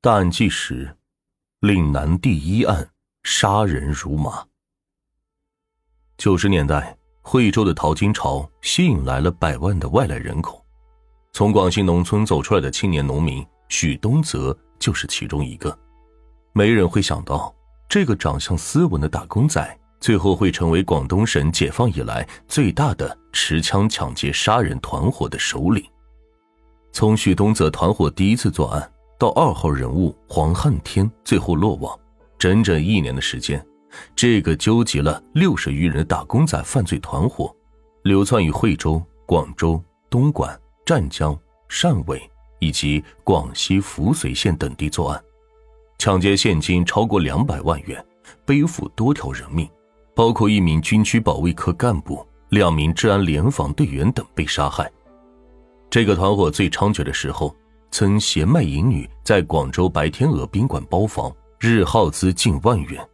大案纪实：岭南第一案，杀人如麻。九十年代，惠州的淘金潮吸引来了百万的外来人口。从广西农村走出来的青年农民许东泽就是其中一个。没人会想到，这个长相斯文的打工仔，最后会成为广东省解放以来最大的持枪抢劫杀人团伙的首领。从许东泽团伙第一次作案到二号人物黄汉天最后落网，整整一年的时间，这个纠集了六十余人的打工仔犯罪团伙，流窜于惠州、广州、东莞、湛江、汕尾以及广西扶绥县等地作案，抢劫现金超过两百万元，背负多条人命，包括一名军区保卫科干部、两名治安联防队员等被杀害。这个团伙最猖獗的时候，曾携卖淫女在广州白天鹅宾馆包房，日耗资近万元。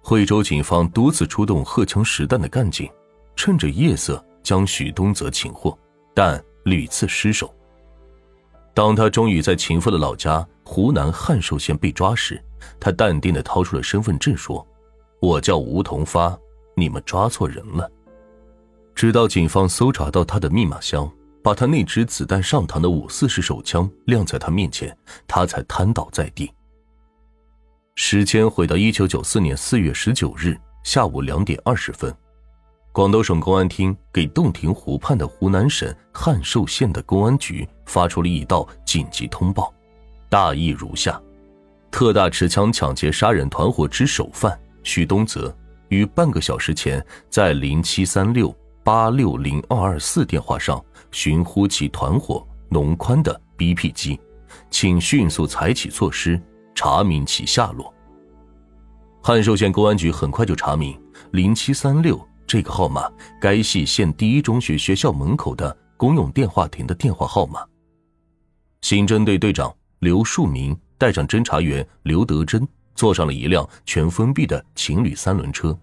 惠州警方多次出动荷枪实弹的干警，趁着夜色将许东泽擒获，但屡次失手。当他终于在情妇的老家湖南汉寿县被抓时，他淡定地掏出了身份证说：“我叫吴同发，你们抓错人了。”直到警方搜查到他的密码箱。把他那支子弹上膛的五四式手枪亮在他面前，他才瘫倒在地。时间回到一九九四年四月十九日下午两点二十分，广东省公安厅给洞庭湖畔的湖南省汉寿县的公安局发出了一道紧急通报，大意如下：特大持枪抢劫杀人团伙之首犯许东泽，于半个小时前在零七三六。八六零二二四电话上寻呼其团伙农宽的 BP 机，请迅速采取措施查明其下落。汉寿县公安局很快就查明零七三六这个号码，该系县第一中学学校门口的公用电话亭的电话号码。刑侦队队长刘树明带上侦查员刘德珍，坐上了一辆全封闭的情侣三轮车，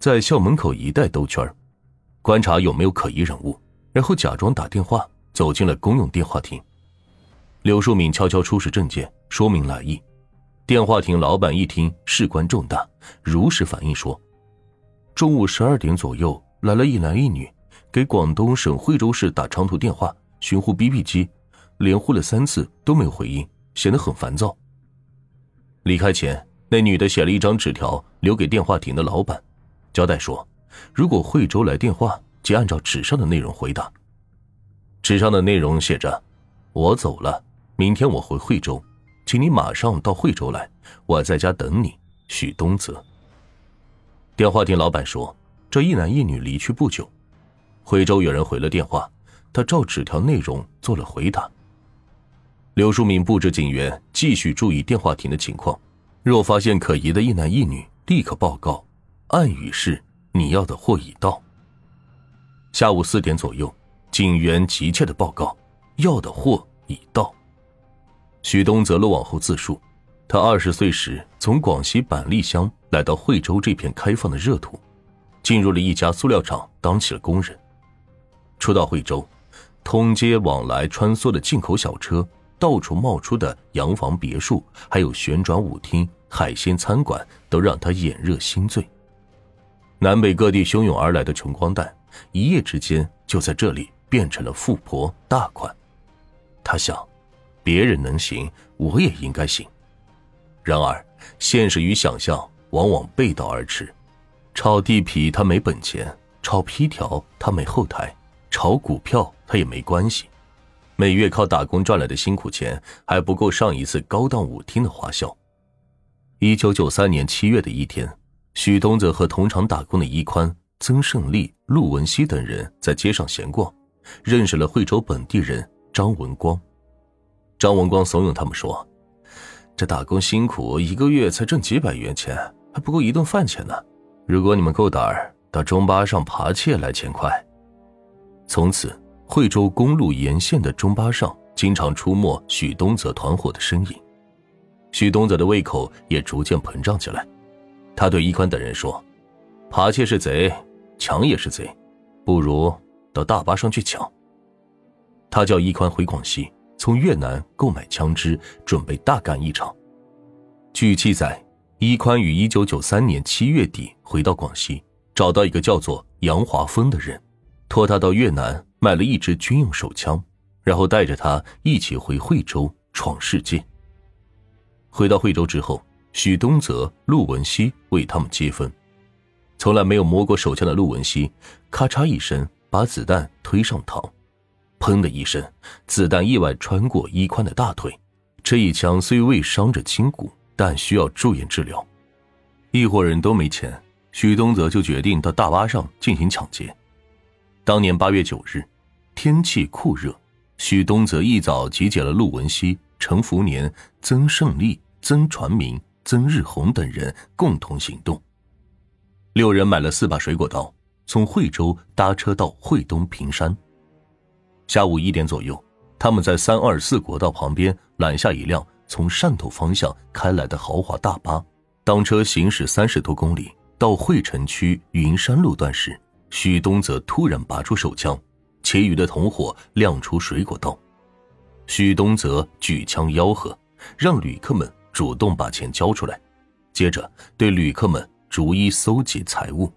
在校门口一带兜圈儿。观察有没有可疑人物，然后假装打电话走进了公用电话亭。刘树敏悄悄出示证件，说明来意。电话亭老板一听事关重大，如实反映说：中午十二点左右来了一男一女，给广东省惠州市打长途电话寻呼 BP 机，连呼了三次都没有回应，显得很烦躁。离开前，那女的写了一张纸条留给电话亭的老板，交代说。如果惠州来电话，即按照纸上的内容回答。纸上的内容写着：“我走了，明天我回惠州，请你马上到惠州来，我在家等你。”许东泽。电话亭老板说：“这一男一女离去不久，惠州有人回了电话，他照纸条内容做了回答。”刘淑敏布置警员继续注意电话亭的情况，若发现可疑的一男一女，立刻报告。暗语是。你要的货已到。下午四点左右，警员急切的报告：要的货已到。许东泽落网后自述，他二十岁时从广西板栗乡来到惠州这片开放的热土，进入了一家塑料厂当起了工人。初到惠州，通街往来穿梭的进口小车，到处冒出的洋房别墅，还有旋转舞厅、海鲜餐馆，都让他眼热心醉。南北各地汹涌而来的穷光蛋，一夜之间就在这里变成了富婆大款。他想，别人能行，我也应该行。然而，现实与想象往往背道而驰。炒地皮他没本钱，炒皮条他没后台，炒股票他也没关系。每月靠打工赚来的辛苦钱还不够上一次高档舞厅的花销。一九九三年七月的一天。许东泽和同场打工的一宽、曾胜利、陆文熙等人在街上闲逛，认识了惠州本地人张文光。张文光怂恿他们说：“这打工辛苦，一个月才挣几百元钱，还不够一顿饭钱呢。如果你们够胆儿，到中巴上扒窃来钱快。”从此，惠州公路沿线的中巴上经常出没许东泽团伙的身影，许东泽的胃口也逐渐膨胀起来。他对一宽等人说：“扒窃是贼，抢也是贼，不如到大巴上去抢。”他叫一宽回广西，从越南购买枪支，准备大干一场，据记载，伊宽于一九九三年七月底回到广西，找到一个叫做杨华峰的人，托他到越南买了一支军用手枪，然后带着他一起回惠州闯世界。回到惠州之后，许东泽、陆文熙为他们接风。从来没有摸过手枪的陆文熙，咔嚓一声把子弹推上膛，砰的一声，子弹意外穿过一宽的大腿。这一枪虽未伤着筋骨，但需要住院治疗。一伙人都没钱，许东泽就决定到大巴上进行抢劫。当年八月九日，天气酷热，许东泽一早集结了陆文熙、陈福年、曾胜利、曾传明、曾日红等人共同行动。六人买了四把水果刀，从惠州搭车到惠东平山。下午一点左右，他们在三二四国道旁边拦下一辆从汕头方向开来的豪华大巴。当车行驶三十多公里到惠城区云山路段时，许东泽突然拔出手枪，其余的同伙亮出水果刀。许东泽举枪吆喝，让旅客们主动把钱交出来，接着对旅客们。逐一搜集财物。